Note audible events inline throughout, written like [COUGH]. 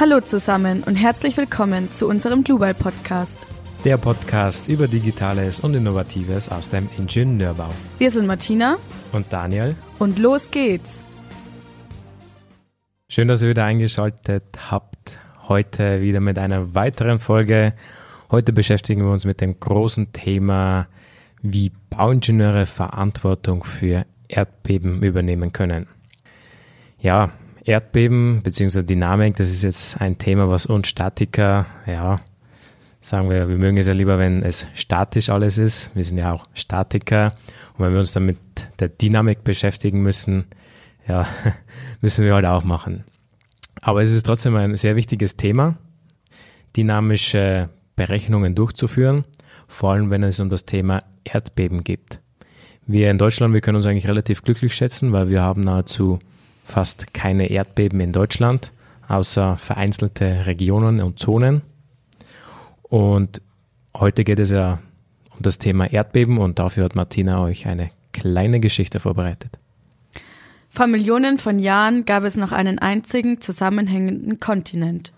Hallo zusammen und herzlich willkommen zu unserem Global Podcast. Der Podcast über Digitales und Innovatives aus dem Ingenieurbau. Wir sind Martina und Daniel und los geht's. Schön, dass ihr wieder eingeschaltet habt. Heute wieder mit einer weiteren Folge. Heute beschäftigen wir uns mit dem großen Thema, wie Bauingenieure Verantwortung für Erdbeben übernehmen können. Ja, Erdbeben bzw. Dynamik, das ist jetzt ein Thema, was uns Statiker, ja, sagen wir, wir mögen es ja lieber, wenn es statisch alles ist. Wir sind ja auch Statiker. Und wenn wir uns dann mit der Dynamik beschäftigen müssen, ja, [LAUGHS] müssen wir halt auch machen. Aber es ist trotzdem ein sehr wichtiges Thema, dynamische Berechnungen durchzuführen, vor allem wenn es um das Thema Erdbeben geht. Wir in Deutschland, wir können uns eigentlich relativ glücklich schätzen, weil wir haben nahezu fast keine Erdbeben in Deutschland, außer vereinzelte Regionen und Zonen. Und heute geht es ja um das Thema Erdbeben und dafür hat Martina euch eine kleine Geschichte vorbereitet. Vor Millionen von Jahren gab es noch einen einzigen zusammenhängenden Kontinent.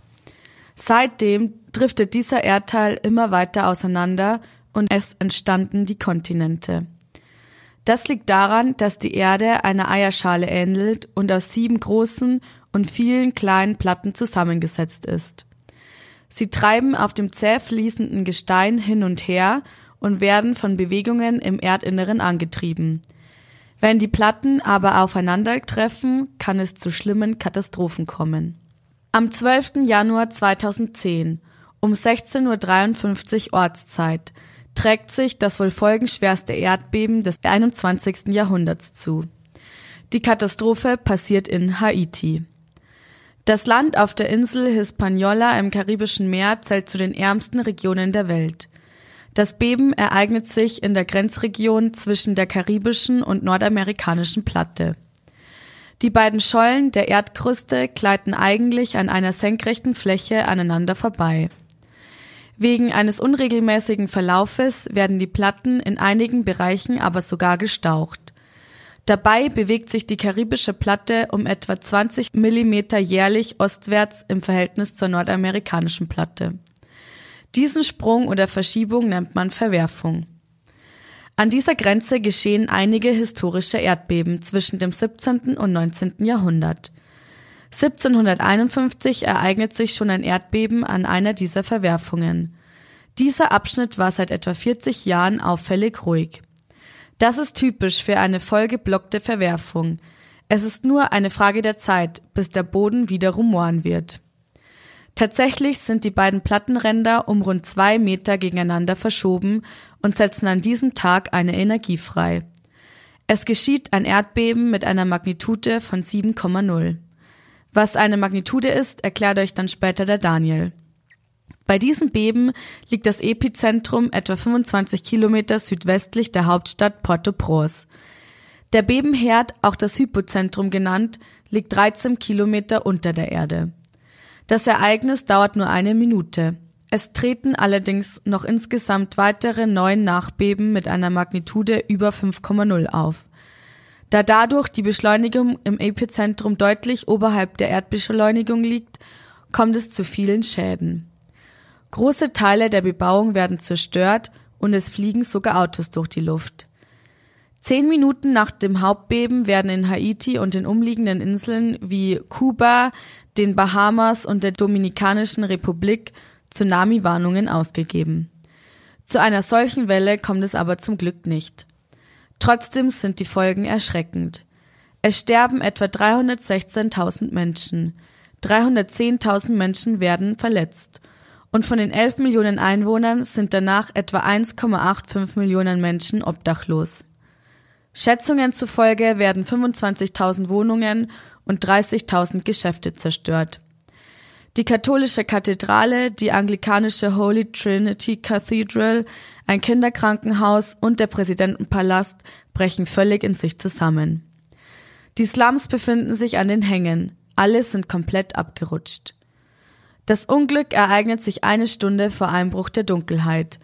Seitdem driftet dieser Erdteil immer weiter auseinander und es entstanden die Kontinente. Das liegt daran, dass die Erde einer Eierschale ähnelt und aus sieben großen und vielen kleinen Platten zusammengesetzt ist. Sie treiben auf dem zäh fließenden Gestein hin und her und werden von Bewegungen im Erdinneren angetrieben. Wenn die Platten aber aufeinandertreffen, kann es zu schlimmen Katastrophen kommen. Am 12. Januar 2010 um 16.53 Uhr Ortszeit trägt sich das wohl folgenschwerste Erdbeben des 21. Jahrhunderts zu. Die Katastrophe passiert in Haiti. Das Land auf der Insel Hispaniola im Karibischen Meer zählt zu den ärmsten Regionen der Welt. Das Beben ereignet sich in der Grenzregion zwischen der karibischen und nordamerikanischen Platte. Die beiden Schollen der Erdkruste gleiten eigentlich an einer senkrechten Fläche aneinander vorbei. Wegen eines unregelmäßigen Verlaufes werden die Platten in einigen Bereichen aber sogar gestaucht. Dabei bewegt sich die karibische Platte um etwa 20 Millimeter jährlich ostwärts im Verhältnis zur nordamerikanischen Platte. Diesen Sprung oder Verschiebung nennt man Verwerfung. An dieser Grenze geschehen einige historische Erdbeben zwischen dem 17. und 19. Jahrhundert. 1751 ereignet sich schon ein Erdbeben an einer dieser Verwerfungen. Dieser Abschnitt war seit etwa 40 Jahren auffällig ruhig. Das ist typisch für eine vollgeblockte Verwerfung. Es ist nur eine Frage der Zeit, bis der Boden wieder rumoren wird. Tatsächlich sind die beiden Plattenränder um rund zwei Meter gegeneinander verschoben und setzen an diesem Tag eine Energie frei. Es geschieht ein Erdbeben mit einer Magnitude von 7,0. Was eine Magnitude ist, erklärt euch dann später der Daniel. Bei diesem Beben liegt das Epizentrum etwa 25 Kilometer südwestlich der Hauptstadt Port-au-Prince. Der Bebenherd, auch das Hypozentrum genannt, liegt 13 Kilometer unter der Erde. Das Ereignis dauert nur eine Minute. Es treten allerdings noch insgesamt weitere neun Nachbeben mit einer Magnitude über 5,0 auf. Da dadurch die Beschleunigung im Epizentrum deutlich oberhalb der Erdbeschleunigung liegt, kommt es zu vielen Schäden. Große Teile der Bebauung werden zerstört und es fliegen sogar Autos durch die Luft. Zehn Minuten nach dem Hauptbeben werden in Haiti und den umliegenden Inseln wie Kuba, den Bahamas und der Dominikanischen Republik Tsunami-Warnungen ausgegeben. Zu einer solchen Welle kommt es aber zum Glück nicht. Trotzdem sind die Folgen erschreckend. Es sterben etwa 316.000 Menschen. 310.000 Menschen werden verletzt. Und von den 11 Millionen Einwohnern sind danach etwa 1,85 Millionen Menschen obdachlos. Schätzungen zufolge werden 25.000 Wohnungen und 30.000 Geschäfte zerstört. Die katholische Kathedrale, die anglikanische Holy Trinity Cathedral, ein Kinderkrankenhaus und der Präsidentenpalast brechen völlig in sich zusammen. Die Slums befinden sich an den Hängen. Alle sind komplett abgerutscht. Das Unglück ereignet sich eine Stunde vor Einbruch der Dunkelheit.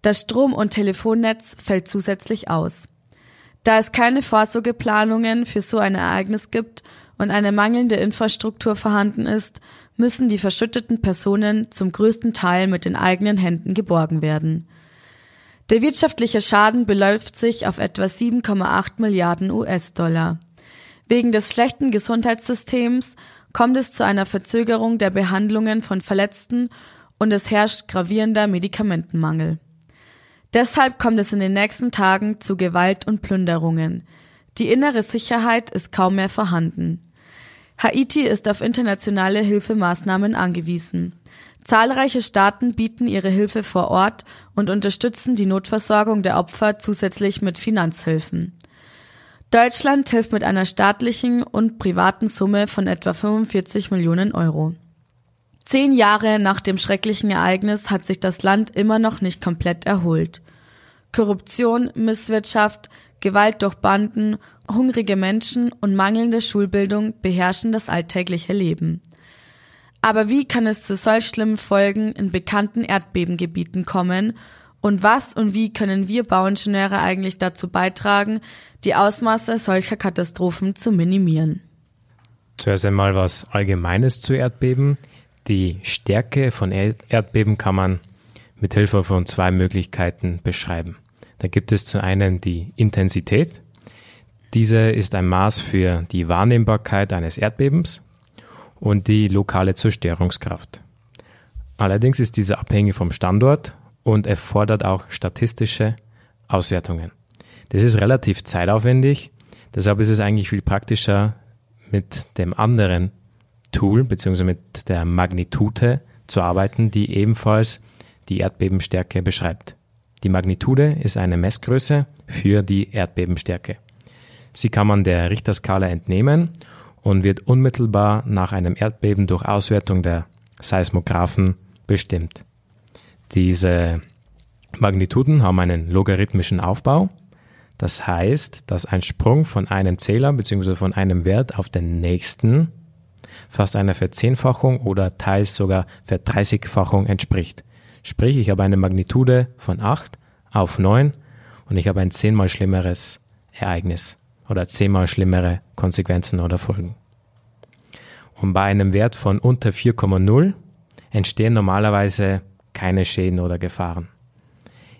Das Strom- und Telefonnetz fällt zusätzlich aus. Da es keine Vorsorgeplanungen für so ein Ereignis gibt und eine mangelnde Infrastruktur vorhanden ist, müssen die verschütteten Personen zum größten Teil mit den eigenen Händen geborgen werden. Der wirtschaftliche Schaden beläuft sich auf etwa 7,8 Milliarden US-Dollar. Wegen des schlechten Gesundheitssystems kommt es zu einer Verzögerung der Behandlungen von Verletzten und es herrscht gravierender Medikamentenmangel. Deshalb kommt es in den nächsten Tagen zu Gewalt und Plünderungen. Die innere Sicherheit ist kaum mehr vorhanden. Haiti ist auf internationale Hilfemaßnahmen angewiesen. Zahlreiche Staaten bieten ihre Hilfe vor Ort und unterstützen die Notversorgung der Opfer zusätzlich mit Finanzhilfen. Deutschland hilft mit einer staatlichen und privaten Summe von etwa 45 Millionen Euro. Zehn Jahre nach dem schrecklichen Ereignis hat sich das Land immer noch nicht komplett erholt. Korruption, Misswirtschaft, Gewalt durch Banden, hungrige Menschen und mangelnde Schulbildung beherrschen das alltägliche Leben. Aber wie kann es zu solch schlimmen Folgen in bekannten Erdbebengebieten kommen und was und wie können wir Bauingenieure eigentlich dazu beitragen, die Ausmaße solcher Katastrophen zu minimieren? Zuerst einmal was Allgemeines zu Erdbeben. Die Stärke von Erdbeben kann man mit Hilfe von zwei Möglichkeiten beschreiben. Da gibt es zu einen die Intensität. Diese ist ein Maß für die Wahrnehmbarkeit eines Erdbebens und die lokale Zerstörungskraft. Allerdings ist diese abhängig vom Standort und erfordert auch statistische Auswertungen. Das ist relativ zeitaufwendig, deshalb ist es eigentlich viel praktischer, mit dem anderen Tool bzw. mit der Magnitude zu arbeiten, die ebenfalls die Erdbebenstärke beschreibt. Die Magnitude ist eine Messgröße für die Erdbebenstärke. Sie kann man der Richterskala entnehmen und wird unmittelbar nach einem Erdbeben durch Auswertung der Seismographen bestimmt. Diese Magnituden haben einen logarithmischen Aufbau. Das heißt, dass ein Sprung von einem Zähler bzw. von einem Wert auf den nächsten fast einer Verzehnfachung oder teils sogar Verdreißigfachung entspricht. Sprich, ich habe eine Magnitude von 8 auf 9 und ich habe ein zehnmal schlimmeres Ereignis oder zehnmal schlimmere Konsequenzen oder Folgen. Und bei einem Wert von unter 4,0 entstehen normalerweise keine Schäden oder Gefahren.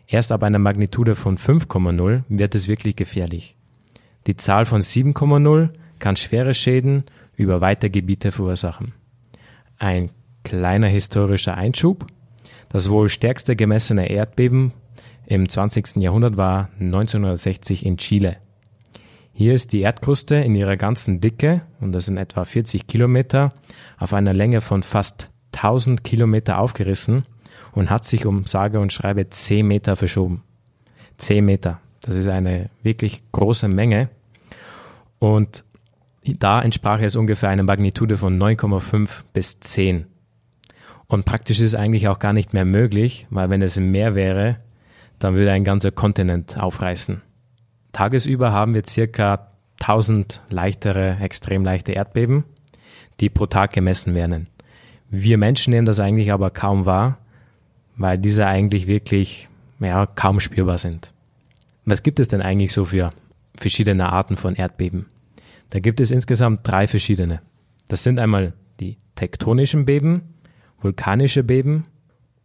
Erst ab einer Magnitude von 5,0 wird es wirklich gefährlich. Die Zahl von 7,0 kann schwere Schäden über weite Gebiete verursachen. Ein kleiner historischer Einschub. Das wohl stärkste gemessene Erdbeben im 20. Jahrhundert war 1960 in Chile. Hier ist die Erdkruste in ihrer ganzen Dicke, und das sind etwa 40 Kilometer, auf einer Länge von fast 1000 Kilometer aufgerissen und hat sich um sage und schreibe 10 Meter verschoben. 10 Meter. Das ist eine wirklich große Menge. Und da entsprach es ungefähr einer Magnitude von 9,5 bis 10. Und praktisch ist es eigentlich auch gar nicht mehr möglich, weil wenn es mehr wäre, dann würde ein ganzer Kontinent aufreißen. Tagesüber haben wir circa 1000 leichtere, extrem leichte Erdbeben, die pro Tag gemessen werden. Wir Menschen nehmen das eigentlich aber kaum wahr, weil diese eigentlich wirklich ja, kaum spürbar sind. Was gibt es denn eigentlich so für verschiedene Arten von Erdbeben? Da gibt es insgesamt drei verschiedene. Das sind einmal die tektonischen Beben, vulkanische Beben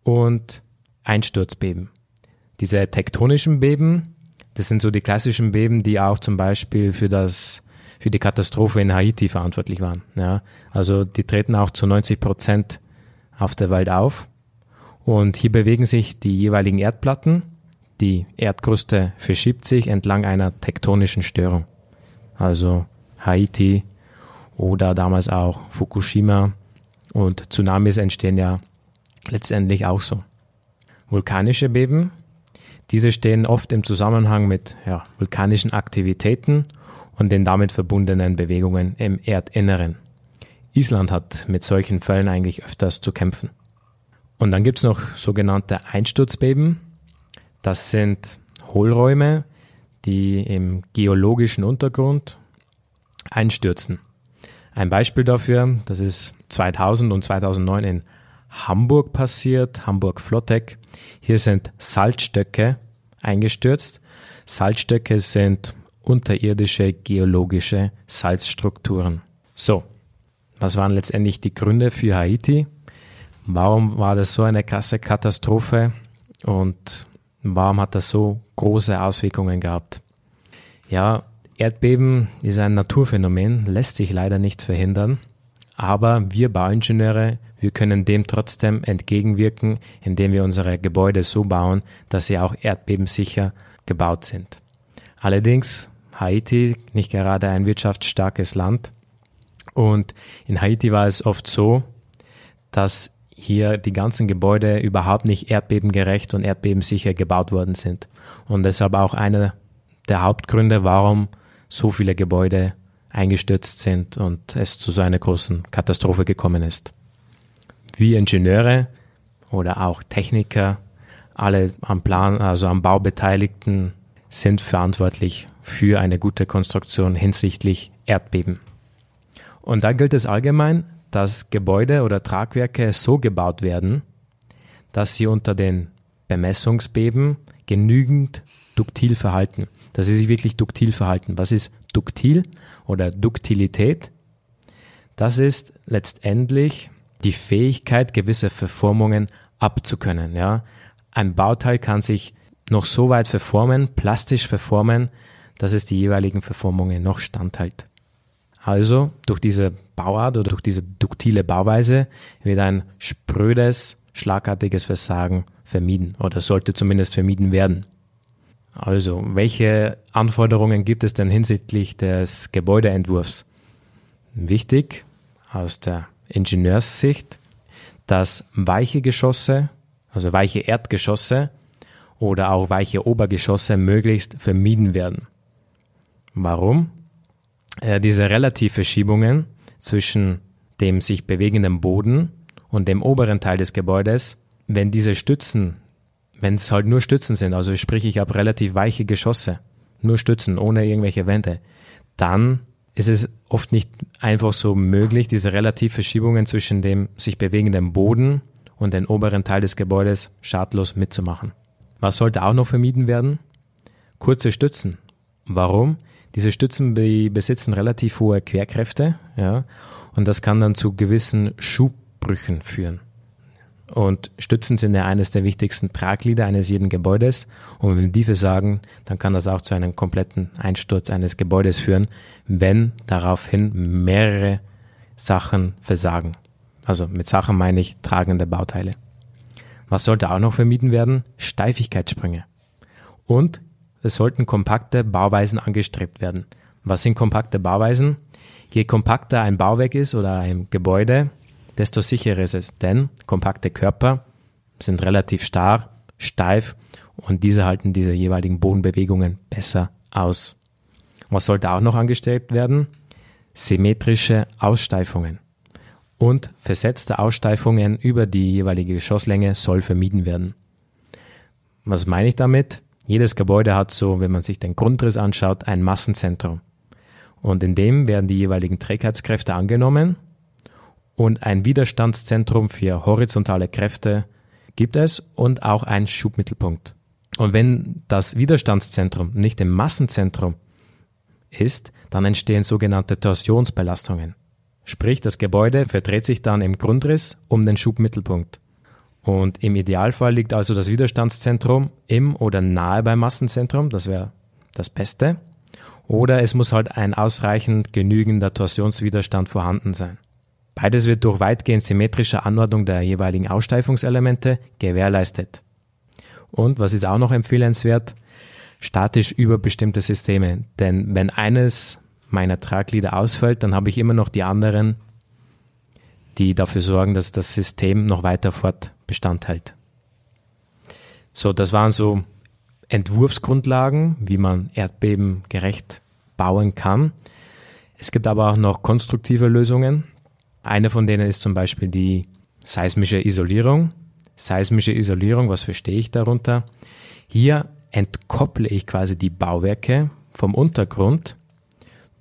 und Einsturzbeben. Diese tektonischen Beben, das sind so die klassischen Beben, die auch zum Beispiel für das für die Katastrophe in Haiti verantwortlich waren. Ja, also die treten auch zu 90 Prozent auf der Welt auf. Und hier bewegen sich die jeweiligen Erdplatten. Die Erdkruste verschiebt sich entlang einer tektonischen Störung. Also Haiti oder damals auch Fukushima und Tsunamis entstehen ja letztendlich auch so. Vulkanische Beben diese stehen oft im Zusammenhang mit ja, vulkanischen Aktivitäten und den damit verbundenen Bewegungen im Erdinneren. Island hat mit solchen Fällen eigentlich öfters zu kämpfen. Und dann gibt es noch sogenannte Einsturzbeben. Das sind Hohlräume, die im geologischen Untergrund einstürzen. Ein Beispiel dafür, das ist 2000 und 2009 in Hamburg passiert, Hamburg-Flotteck. Hier sind Salzstöcke eingestürzt. Salzstöcke sind unterirdische geologische Salzstrukturen. So, Was waren letztendlich die Gründe für Haiti? Warum war das so eine krasse Katastrophe und warum hat das so große Auswirkungen gehabt? Ja, Erdbeben ist ein Naturphänomen, lässt sich leider nicht verhindern, aber wir Bauingenieure, wir können dem trotzdem entgegenwirken, indem wir unsere Gebäude so bauen, dass sie auch erdbebensicher gebaut sind. Allerdings Haiti nicht gerade ein wirtschaftsstarkes Land und in Haiti war es oft so, dass hier die ganzen Gebäude überhaupt nicht erdbebengerecht und erdbebensicher gebaut worden sind. Und deshalb auch einer der Hauptgründe, warum so viele Gebäude eingestürzt sind und es zu so einer großen Katastrophe gekommen ist. Wir Ingenieure oder auch Techniker, alle am Plan, also am Bau Beteiligten, sind verantwortlich für eine gute Konstruktion hinsichtlich Erdbeben. Und da gilt es allgemein, dass Gebäude oder Tragwerke so gebaut werden, dass sie unter den Bemessungsbeben genügend duktil verhalten, dass sie sich wirklich duktil verhalten. Was ist duktil oder Duktilität? Das ist letztendlich die Fähigkeit, gewisse Verformungen abzukönnen. Ja? Ein Bauteil kann sich noch so weit verformen, plastisch verformen, dass es die jeweiligen Verformungen noch standhält. Also durch diese Bauart oder durch diese duktile Bauweise wird ein sprödes, schlagartiges Versagen vermieden oder sollte zumindest vermieden werden. Also, welche Anforderungen gibt es denn hinsichtlich des Gebäudeentwurfs? Wichtig aus der Ingenieurssicht, dass weiche Geschosse, also weiche Erdgeschosse oder auch weiche Obergeschosse möglichst vermieden werden. Warum? Äh, diese Relativverschiebungen zwischen dem sich bewegenden Boden und dem oberen Teil des Gebäudes, wenn diese Stützen, wenn es halt nur Stützen sind, also sprich ich habe relativ weiche Geschosse, nur Stützen, ohne irgendwelche Wände, dann ist es oft nicht einfach so möglich, diese Relativverschiebungen zwischen dem sich bewegenden Boden und dem oberen Teil des Gebäudes schadlos mitzumachen. Was sollte auch noch vermieden werden? Kurze Stützen. Warum? Diese Stützen besitzen relativ hohe Querkräfte, ja, und das kann dann zu gewissen Schubbrüchen führen. Und Stützen sind ja eines der wichtigsten Traglieder eines jeden Gebäudes. Und wenn die versagen, dann kann das auch zu einem kompletten Einsturz eines Gebäudes führen, wenn daraufhin mehrere Sachen versagen. Also mit Sachen meine ich tragende Bauteile. Was sollte auch noch vermieden werden? Steifigkeitssprünge. Und es sollten kompakte Bauweisen angestrebt werden. Was sind kompakte Bauweisen? Je kompakter ein Bauwerk ist oder ein Gebäude, desto sicherer ist es, denn kompakte Körper sind relativ starr, steif und diese halten diese jeweiligen Bodenbewegungen besser aus. Was sollte auch noch angestrebt werden? Symmetrische Aussteifungen. Und versetzte Aussteifungen über die jeweilige Geschosslänge soll vermieden werden. Was meine ich damit? Jedes Gebäude hat so, wenn man sich den Grundriss anschaut, ein Massenzentrum. Und in dem werden die jeweiligen Trägheitskräfte angenommen und ein Widerstandszentrum für horizontale Kräfte gibt es und auch ein Schubmittelpunkt. Und wenn das Widerstandszentrum nicht im Massenzentrum ist, dann entstehen sogenannte Torsionsbelastungen. Sprich, das Gebäude verdreht sich dann im Grundriss um den Schubmittelpunkt. Und im Idealfall liegt also das Widerstandszentrum im oder nahe beim Massenzentrum, das wäre das Beste. Oder es muss halt ein ausreichend genügender Torsionswiderstand vorhanden sein. Beides wird durch weitgehend symmetrische Anordnung der jeweiligen Aussteifungselemente gewährleistet. Und was ist auch noch empfehlenswert? Statisch überbestimmte Systeme. Denn wenn eines meiner Tragglieder ausfällt, dann habe ich immer noch die anderen, die dafür sorgen, dass das System noch weiter Fortbestand hält. So, das waren so Entwurfsgrundlagen, wie man Erdbeben gerecht bauen kann. Es gibt aber auch noch konstruktive Lösungen. Eine von denen ist zum Beispiel die seismische Isolierung. Seismische Isolierung, was verstehe ich darunter? Hier entkopple ich quasi die Bauwerke vom Untergrund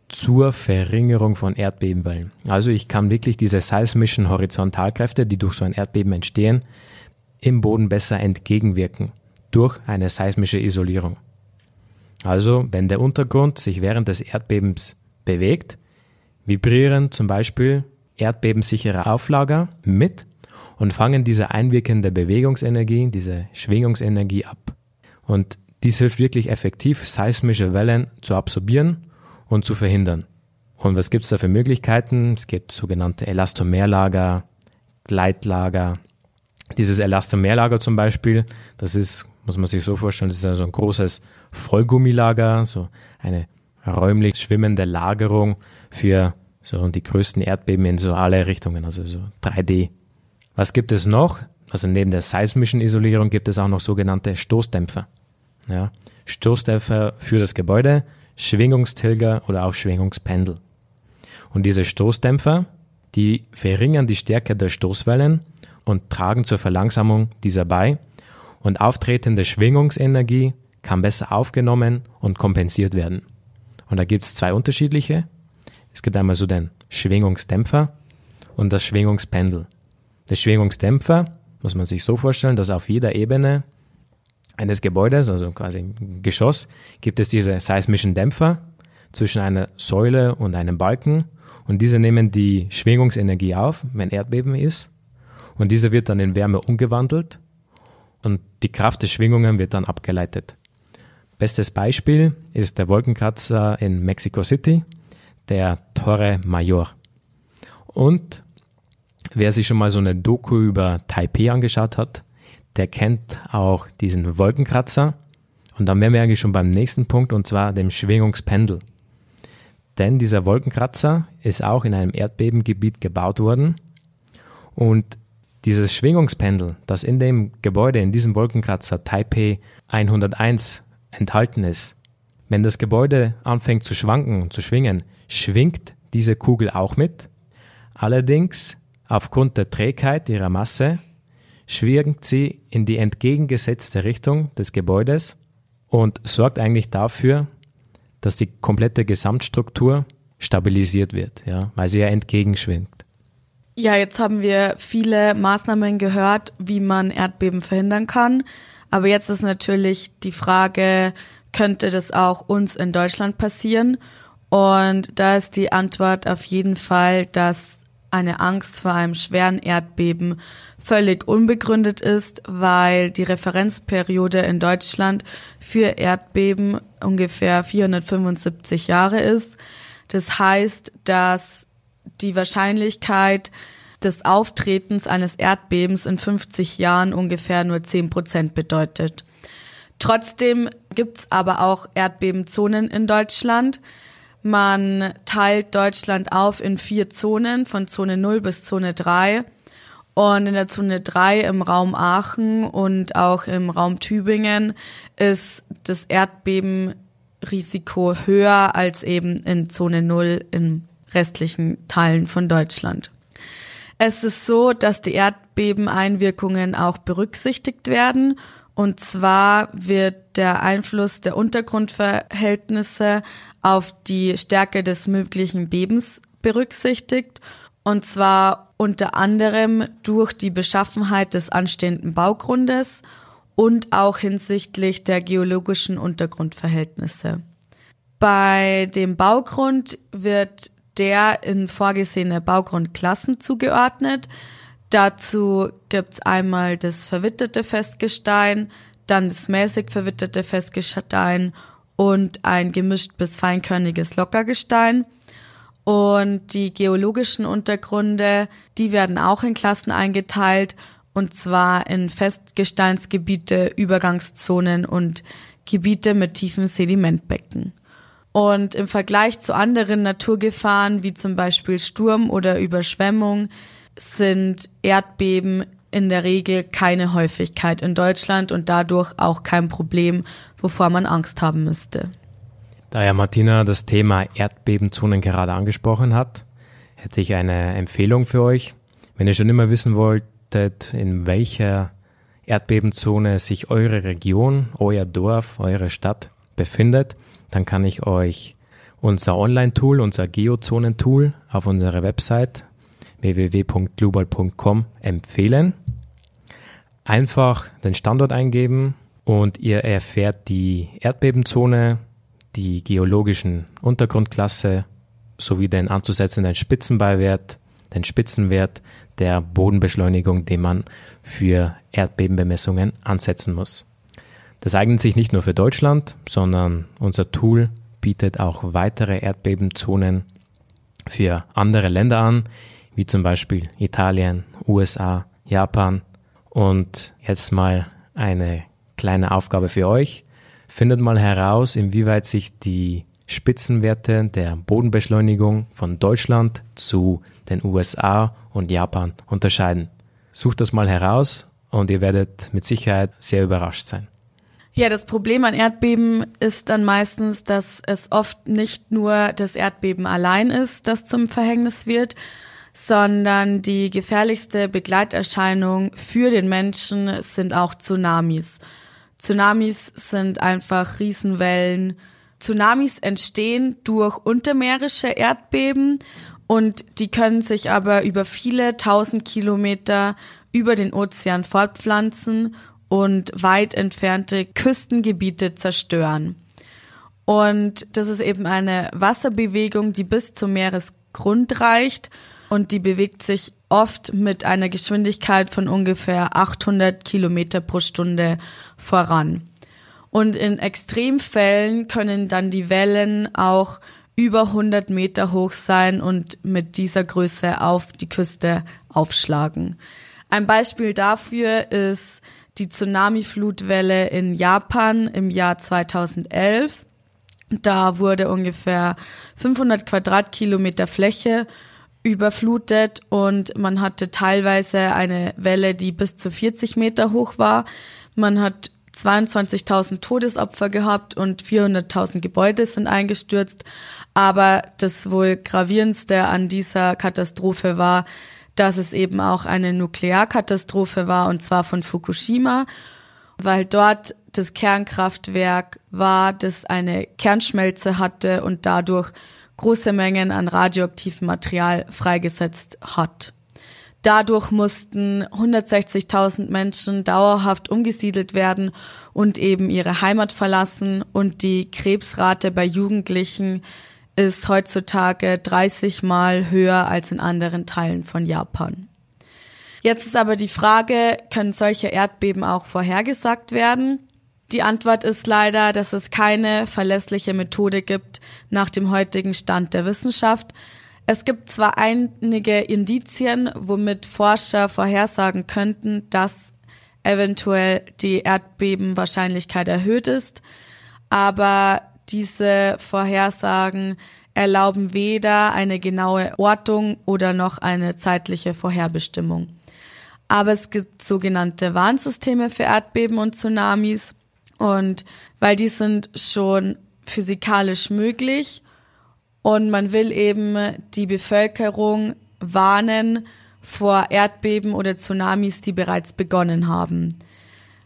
zur Verringerung von Erdbebenwellen. Also ich kann wirklich diese seismischen Horizontalkräfte, die durch so ein Erdbeben entstehen, im Boden besser entgegenwirken durch eine seismische Isolierung. Also wenn der Untergrund sich während des Erdbebens bewegt, vibrieren zum Beispiel erdbebensichere Auflager mit und fangen diese einwirkende Bewegungsenergie, diese Schwingungsenergie ab. Und dies hilft wirklich effektiv, seismische Wellen zu absorbieren und zu verhindern. Und was gibt es da für Möglichkeiten? Es gibt sogenannte Elastomerlager, Gleitlager. Dieses Elastomerlager zum Beispiel, das ist, muss man sich so vorstellen, das ist also ein großes Vollgummilager, so eine räumlich schwimmende Lagerung für so die größten Erdbeben in so alle Richtungen, also so 3D. Was gibt es noch? Also neben der seismischen Isolierung gibt es auch noch sogenannte Stoßdämpfer. Ja, Stoßdämpfer für das Gebäude, Schwingungstilger oder auch Schwingungspendel. Und diese Stoßdämpfer, die verringern die Stärke der Stoßwellen und tragen zur Verlangsamung dieser bei. Und auftretende Schwingungsenergie kann besser aufgenommen und kompensiert werden. Und da gibt es zwei unterschiedliche. Es gibt einmal so den Schwingungsdämpfer und das Schwingungspendel. Der Schwingungsdämpfer muss man sich so vorstellen, dass auf jeder Ebene eines Gebäudes, also quasi im Geschoss, gibt es diese seismischen Dämpfer zwischen einer Säule und einem Balken und diese nehmen die Schwingungsenergie auf, wenn Erdbeben ist und diese wird dann in Wärme umgewandelt und die Kraft der Schwingungen wird dann abgeleitet. Bestes Beispiel ist der Wolkenkratzer in Mexico City, der Torre Mayor. Und wer sich schon mal so eine Doku über Taipei angeschaut hat, der kennt auch diesen Wolkenkratzer. Und dann wären wir eigentlich schon beim nächsten Punkt, und zwar dem Schwingungspendel. Denn dieser Wolkenkratzer ist auch in einem Erdbebengebiet gebaut worden. Und dieses Schwingungspendel, das in dem Gebäude, in diesem Wolkenkratzer Taipei 101 enthalten ist, wenn das Gebäude anfängt zu schwanken und zu schwingen, schwingt diese Kugel auch mit. Allerdings, aufgrund der Trägheit ihrer Masse, schwingt sie in die entgegengesetzte Richtung des Gebäudes und sorgt eigentlich dafür, dass die komplette Gesamtstruktur stabilisiert wird, ja, weil sie ja entgegenschwingt. Ja, jetzt haben wir viele Maßnahmen gehört, wie man Erdbeben verhindern kann. Aber jetzt ist natürlich die Frage, könnte das auch uns in Deutschland passieren? Und da ist die Antwort auf jeden Fall, dass eine Angst vor einem schweren Erdbeben völlig unbegründet ist, weil die Referenzperiode in Deutschland für Erdbeben ungefähr 475 Jahre ist. Das heißt, dass die Wahrscheinlichkeit des Auftretens eines Erdbebens in 50 Jahren ungefähr nur 10 Prozent bedeutet. Trotzdem gibt's aber auch Erdbebenzonen in Deutschland. Man teilt Deutschland auf in vier Zonen, von Zone 0 bis Zone 3. Und in der Zone 3 im Raum Aachen und auch im Raum Tübingen ist das Erdbebenrisiko höher als eben in Zone 0 in restlichen Teilen von Deutschland. Es ist so, dass die Erdbebeneinwirkungen auch berücksichtigt werden. Und zwar wird der Einfluss der Untergrundverhältnisse auf die Stärke des möglichen Bebens berücksichtigt. Und zwar unter anderem durch die Beschaffenheit des anstehenden Baugrundes und auch hinsichtlich der geologischen Untergrundverhältnisse. Bei dem Baugrund wird der in vorgesehene Baugrundklassen zugeordnet. Dazu gibt's einmal das verwitterte Festgestein, dann das mäßig verwitterte Festgestein und ein gemischt bis feinkörniges Lockergestein. Und die geologischen Untergründe, die werden auch in Klassen eingeteilt, und zwar in Festgesteinsgebiete, Übergangszonen und Gebiete mit tiefen Sedimentbecken. Und im Vergleich zu anderen Naturgefahren, wie zum Beispiel Sturm oder Überschwemmung, sind Erdbeben in der Regel keine Häufigkeit in Deutschland und dadurch auch kein Problem, wovor man Angst haben müsste. Da ja Martina das Thema Erdbebenzonen gerade angesprochen hat, hätte ich eine Empfehlung für euch. Wenn ihr schon immer wissen wolltet, in welcher Erdbebenzone sich eure Region, euer Dorf, eure Stadt befindet, dann kann ich euch unser Online-Tool, unser Geozonen-Tool auf unserer Website www.global.com empfehlen. Einfach den Standort eingeben und ihr erfährt die Erdbebenzone, die geologischen Untergrundklasse sowie den anzusetzenden Spitzenbeiwert den Spitzenwert der Bodenbeschleunigung, den man für Erdbebenbemessungen ansetzen muss. Das eignet sich nicht nur für Deutschland, sondern unser Tool bietet auch weitere Erdbebenzonen für andere Länder an, wie zum Beispiel Italien, USA, Japan. Und jetzt mal eine kleine Aufgabe für euch. Findet mal heraus, inwieweit sich die Spitzenwerte der Bodenbeschleunigung von Deutschland zu den USA und Japan unterscheiden. Sucht das mal heraus und ihr werdet mit Sicherheit sehr überrascht sein. Ja, das Problem an Erdbeben ist dann meistens, dass es oft nicht nur das Erdbeben allein ist, das zum Verhängnis wird, sondern die gefährlichste Begleiterscheinung für den Menschen sind auch Tsunamis. Tsunamis sind einfach Riesenwellen. Tsunamis entstehen durch untermeerische Erdbeben und die können sich aber über viele tausend Kilometer über den Ozean fortpflanzen und weit entfernte Küstengebiete zerstören. Und das ist eben eine Wasserbewegung, die bis zum Meeresgrund reicht und die bewegt sich oft mit einer Geschwindigkeit von ungefähr 800 Kilometer pro Stunde voran. Und in Extremfällen können dann die Wellen auch über 100 Meter hoch sein und mit dieser Größe auf die Küste aufschlagen. Ein Beispiel dafür ist die Tsunami-Flutwelle in Japan im Jahr 2011. Da wurde ungefähr 500 Quadratkilometer Fläche überflutet und man hatte teilweise eine Welle, die bis zu 40 Meter hoch war. Man hat 22.000 Todesopfer gehabt und 400.000 Gebäude sind eingestürzt. Aber das wohl gravierendste an dieser Katastrophe war, dass es eben auch eine Nuklearkatastrophe war und zwar von Fukushima, weil dort das Kernkraftwerk war, das eine Kernschmelze hatte und dadurch große Mengen an radioaktivem Material freigesetzt hat. Dadurch mussten 160.000 Menschen dauerhaft umgesiedelt werden und eben ihre Heimat verlassen und die Krebsrate bei Jugendlichen ist heutzutage 30 Mal höher als in anderen Teilen von Japan. Jetzt ist aber die Frage, können solche Erdbeben auch vorhergesagt werden? Die Antwort ist leider, dass es keine verlässliche Methode gibt nach dem heutigen Stand der Wissenschaft. Es gibt zwar einige Indizien, womit Forscher vorhersagen könnten, dass eventuell die Erdbebenwahrscheinlichkeit erhöht ist, aber diese Vorhersagen erlauben weder eine genaue Ortung oder noch eine zeitliche Vorherbestimmung. Aber es gibt sogenannte Warnsysteme für Erdbeben und Tsunamis und weil die sind schon physikalisch möglich und man will eben die Bevölkerung warnen vor Erdbeben oder Tsunamis, die bereits begonnen haben.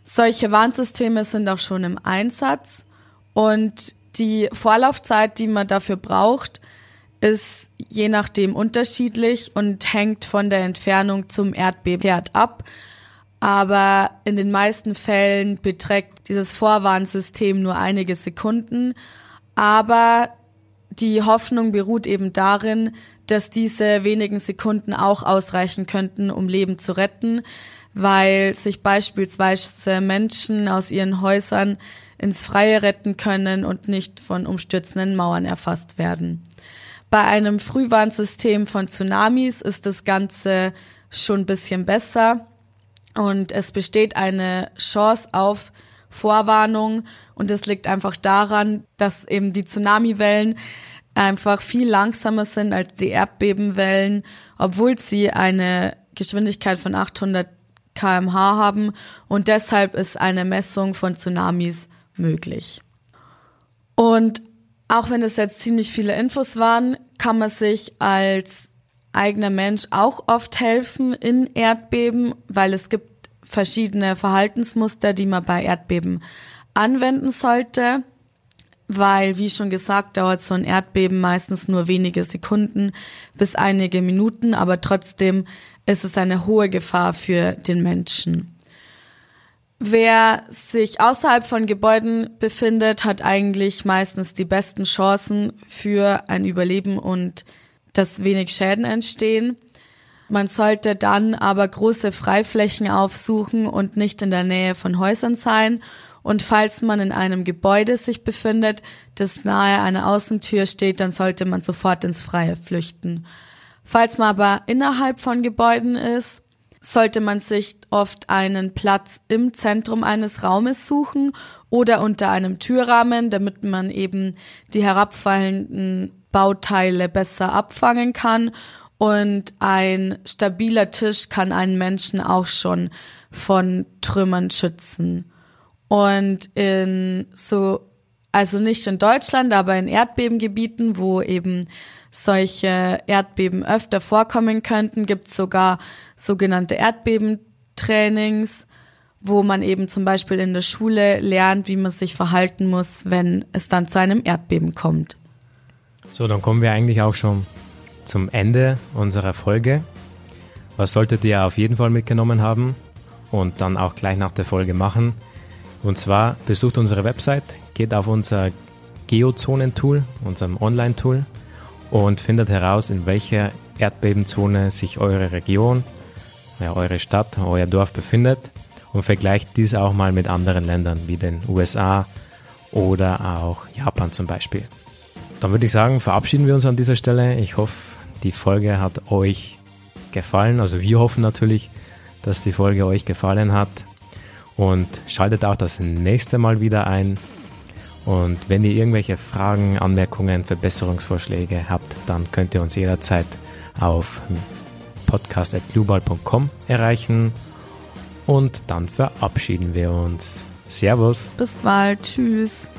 Solche Warnsysteme sind auch schon im Einsatz und die Vorlaufzeit, die man dafür braucht, ist je nachdem unterschiedlich und hängt von der Entfernung zum Erdbebenherd ab. Aber in den meisten Fällen beträgt dieses Vorwarnsystem nur einige Sekunden. Aber die Hoffnung beruht eben darin, dass diese wenigen Sekunden auch ausreichen könnten, um Leben zu retten, weil sich beispielsweise Menschen aus ihren Häusern ins Freie retten können und nicht von umstürzenden Mauern erfasst werden. Bei einem Frühwarnsystem von Tsunamis ist das Ganze schon ein bisschen besser und es besteht eine Chance auf Vorwarnung und es liegt einfach daran, dass eben die Tsunamiwellen einfach viel langsamer sind als die Erdbebenwellen, obwohl sie eine Geschwindigkeit von 800 kmh haben und deshalb ist eine Messung von Tsunamis möglich. Und auch wenn es jetzt ziemlich viele Infos waren, kann man sich als eigener Mensch auch oft helfen in Erdbeben, weil es gibt verschiedene Verhaltensmuster, die man bei Erdbeben anwenden sollte, weil, wie schon gesagt, dauert so ein Erdbeben meistens nur wenige Sekunden bis einige Minuten, aber trotzdem ist es eine hohe Gefahr für den Menschen. Wer sich außerhalb von Gebäuden befindet, hat eigentlich meistens die besten Chancen für ein Überleben und dass wenig Schäden entstehen. Man sollte dann aber große Freiflächen aufsuchen und nicht in der Nähe von Häusern sein. Und falls man in einem Gebäude sich befindet, das nahe einer Außentür steht, dann sollte man sofort ins Freie flüchten. Falls man aber innerhalb von Gebäuden ist, sollte man sich oft einen Platz im Zentrum eines Raumes suchen oder unter einem Türrahmen, damit man eben die herabfallenden Bauteile besser abfangen kann. Und ein stabiler Tisch kann einen Menschen auch schon von Trümmern schützen. Und in so, also nicht in Deutschland, aber in Erdbebengebieten, wo eben solche Erdbeben öfter vorkommen könnten, gibt es sogar sogenannte Erdbebentrainings, wo man eben zum Beispiel in der Schule lernt, wie man sich verhalten muss, wenn es dann zu einem Erdbeben kommt. So, dann kommen wir eigentlich auch schon zum Ende unserer Folge. Was solltet ihr auf jeden Fall mitgenommen haben und dann auch gleich nach der Folge machen? Und zwar besucht unsere Website, geht auf unser Geozonen-Tool, unserem Online-Tool und findet heraus, in welcher Erdbebenzone sich eure Region, ja, eure Stadt, euer Dorf befindet und vergleicht dies auch mal mit anderen Ländern wie den USA oder auch Japan zum Beispiel. Dann würde ich sagen, verabschieden wir uns an dieser Stelle. Ich hoffe, die Folge hat euch gefallen. Also wir hoffen natürlich, dass die Folge euch gefallen hat. Und schaltet auch das nächste Mal wieder ein. Und wenn ihr irgendwelche Fragen, Anmerkungen, Verbesserungsvorschläge habt, dann könnt ihr uns jederzeit auf podcast.global.com erreichen. Und dann verabschieden wir uns. Servus. Bis bald. Tschüss.